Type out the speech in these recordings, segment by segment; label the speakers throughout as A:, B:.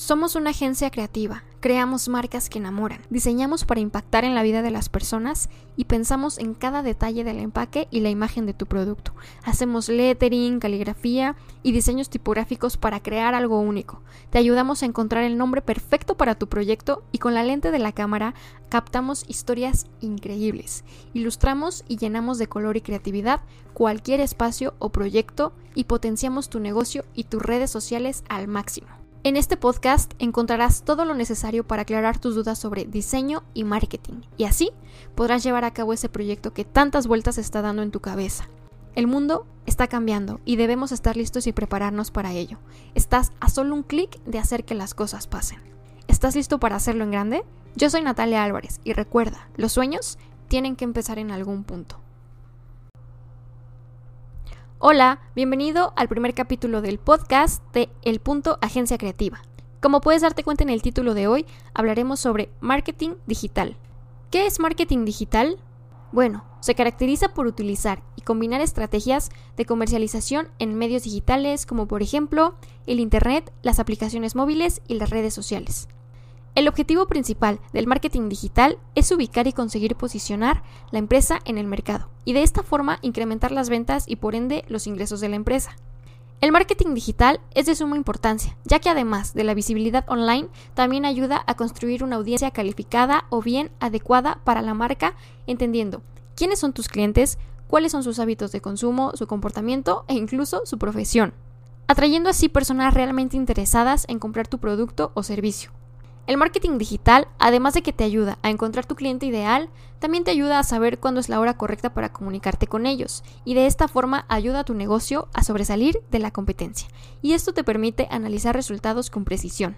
A: Somos una agencia creativa, creamos marcas que enamoran, diseñamos para impactar en la vida de las personas y pensamos en cada detalle del empaque y la imagen de tu producto. Hacemos lettering, caligrafía y diseños tipográficos para crear algo único. Te ayudamos a encontrar el nombre perfecto para tu proyecto y con la lente de la cámara captamos historias increíbles. Ilustramos y llenamos de color y creatividad cualquier espacio o proyecto y potenciamos tu negocio y tus redes sociales al máximo. En este podcast encontrarás todo lo necesario para aclarar tus dudas sobre diseño y marketing, y así podrás llevar a cabo ese proyecto que tantas vueltas está dando en tu cabeza. El mundo está cambiando y debemos estar listos y prepararnos para ello. Estás a solo un clic de hacer que las cosas pasen. ¿Estás listo para hacerlo en grande? Yo soy Natalia Álvarez y recuerda, los sueños tienen que empezar en algún punto. Hola, bienvenido al primer capítulo del podcast de El Punto Agencia Creativa. Como puedes darte cuenta en el título de hoy, hablaremos sobre marketing digital. ¿Qué es marketing digital? Bueno, se caracteriza por utilizar y combinar estrategias de comercialización en medios digitales como por ejemplo el Internet, las aplicaciones móviles y las redes sociales. El objetivo principal del marketing digital es ubicar y conseguir posicionar la empresa en el mercado y de esta forma incrementar las ventas y por ende los ingresos de la empresa. El marketing digital es de suma importancia, ya que además de la visibilidad online, también ayuda a construir una audiencia calificada o bien adecuada para la marca, entendiendo quiénes son tus clientes, cuáles son sus hábitos de consumo, su comportamiento e incluso su profesión, atrayendo así personas realmente interesadas en comprar tu producto o servicio. El marketing digital, además de que te ayuda a encontrar tu cliente ideal, también te ayuda a saber cuándo es la hora correcta para comunicarte con ellos y de esta forma ayuda a tu negocio a sobresalir de la competencia. Y esto te permite analizar resultados con precisión.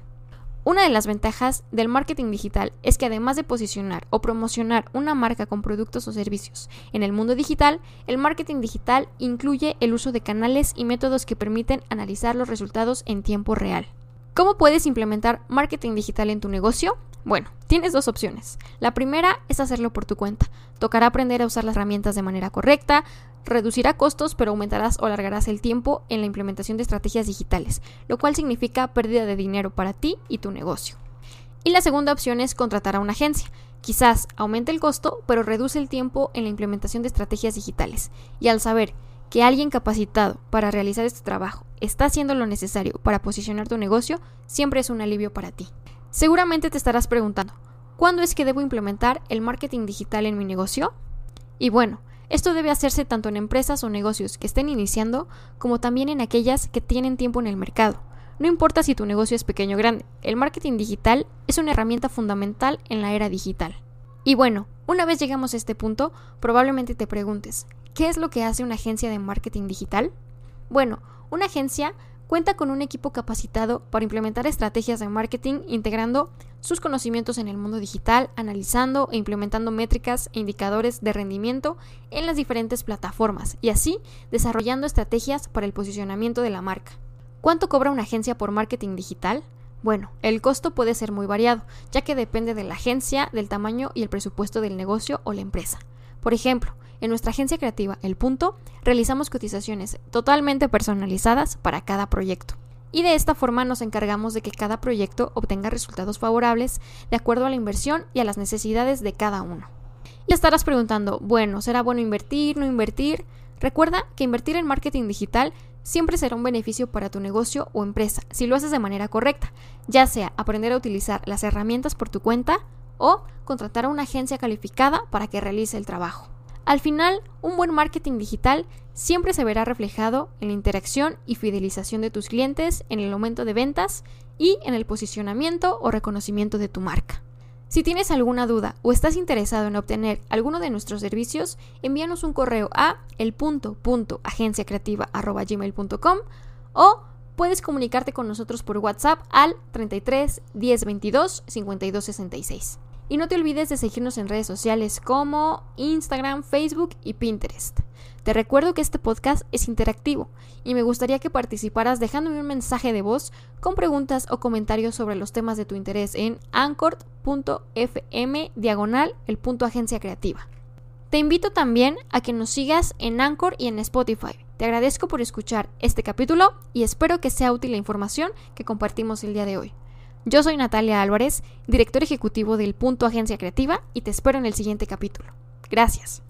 A: Una de las ventajas del marketing digital es que además de posicionar o promocionar una marca con productos o servicios en el mundo digital, el marketing digital incluye el uso de canales y métodos que permiten analizar los resultados en tiempo real. ¿Cómo puedes implementar marketing digital en tu negocio? Bueno, tienes dos opciones. La primera es hacerlo por tu cuenta. Tocará aprender a usar las herramientas de manera correcta, reducirá costos, pero aumentarás o alargarás el tiempo en la implementación de estrategias digitales, lo cual significa pérdida de dinero para ti y tu negocio. Y la segunda opción es contratar a una agencia. Quizás aumente el costo, pero reduce el tiempo en la implementación de estrategias digitales. Y al saber que alguien capacitado para realizar este trabajo está haciendo lo necesario para posicionar tu negocio, siempre es un alivio para ti. Seguramente te estarás preguntando, ¿cuándo es que debo implementar el marketing digital en mi negocio? Y bueno, esto debe hacerse tanto en empresas o negocios que estén iniciando como también en aquellas que tienen tiempo en el mercado. No importa si tu negocio es pequeño o grande, el marketing digital es una herramienta fundamental en la era digital. Y bueno, una vez llegamos a este punto, probablemente te preguntes, ¿Qué es lo que hace una agencia de marketing digital? Bueno, una agencia cuenta con un equipo capacitado para implementar estrategias de marketing integrando sus conocimientos en el mundo digital, analizando e implementando métricas e indicadores de rendimiento en las diferentes plataformas y así desarrollando estrategias para el posicionamiento de la marca. ¿Cuánto cobra una agencia por marketing digital? Bueno, el costo puede ser muy variado, ya que depende de la agencia, del tamaño y el presupuesto del negocio o la empresa. Por ejemplo, en nuestra agencia creativa El Punto realizamos cotizaciones totalmente personalizadas para cada proyecto. Y de esta forma nos encargamos de que cada proyecto obtenga resultados favorables de acuerdo a la inversión y a las necesidades de cada uno. Y estarás preguntando, bueno, ¿será bueno invertir, no invertir? Recuerda que invertir en marketing digital siempre será un beneficio para tu negocio o empresa si lo haces de manera correcta, ya sea aprender a utilizar las herramientas por tu cuenta o contratar a una agencia calificada para que realice el trabajo. Al final, un buen marketing digital siempre se verá reflejado en la interacción y fidelización de tus clientes, en el aumento de ventas y en el posicionamiento o reconocimiento de tu marca. Si tienes alguna duda o estás interesado en obtener alguno de nuestros servicios, envíanos un correo a el.agenciacreativa.gmail.com o puedes comunicarte con nosotros por WhatsApp al 33 10 22 52 66. Y no te olvides de seguirnos en redes sociales como Instagram, Facebook y Pinterest. Te recuerdo que este podcast es interactivo y me gustaría que participaras dejándome un mensaje de voz con preguntas o comentarios sobre los temas de tu interés en anchor.fm diagonal el punto agencia creativa. Te invito también a que nos sigas en Anchor y en Spotify. Te agradezco por escuchar este capítulo y espero que sea útil la información que compartimos el día de hoy. Yo soy Natalia Álvarez, director ejecutivo del Punto Agencia Creativa, y te espero en el siguiente capítulo. Gracias.